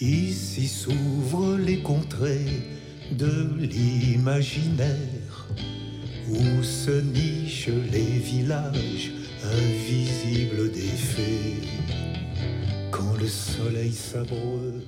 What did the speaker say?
Ici s'ouvrent les contrées de l'imaginaire, où se nichent les villages invisibles des fées. Quand le soleil sabreux